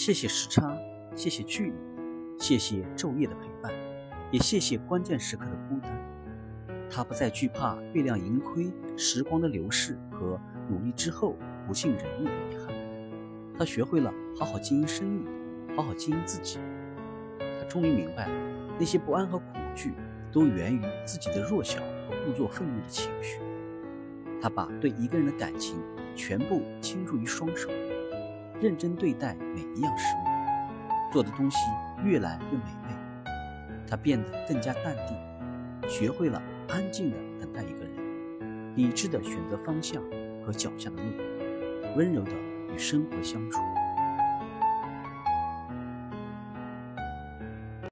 谢谢时差，谢谢距离，谢谢昼夜的陪伴，也谢谢关键时刻的孤单。他不再惧怕月亮盈亏、时光的流逝和努力之后不尽人意的遗憾。他学会了好好经营生意，好好经营自己。他终于明白了，那些不安和恐惧都源于自己的弱小和故作愤怒的情绪。他把对一个人的感情全部倾注于双手。认真对待每一样食物，做的东西越来越美味。他变得更加淡定，学会了安静的等待一个人，理智的选择方向和脚下的路，温柔的与生活相处。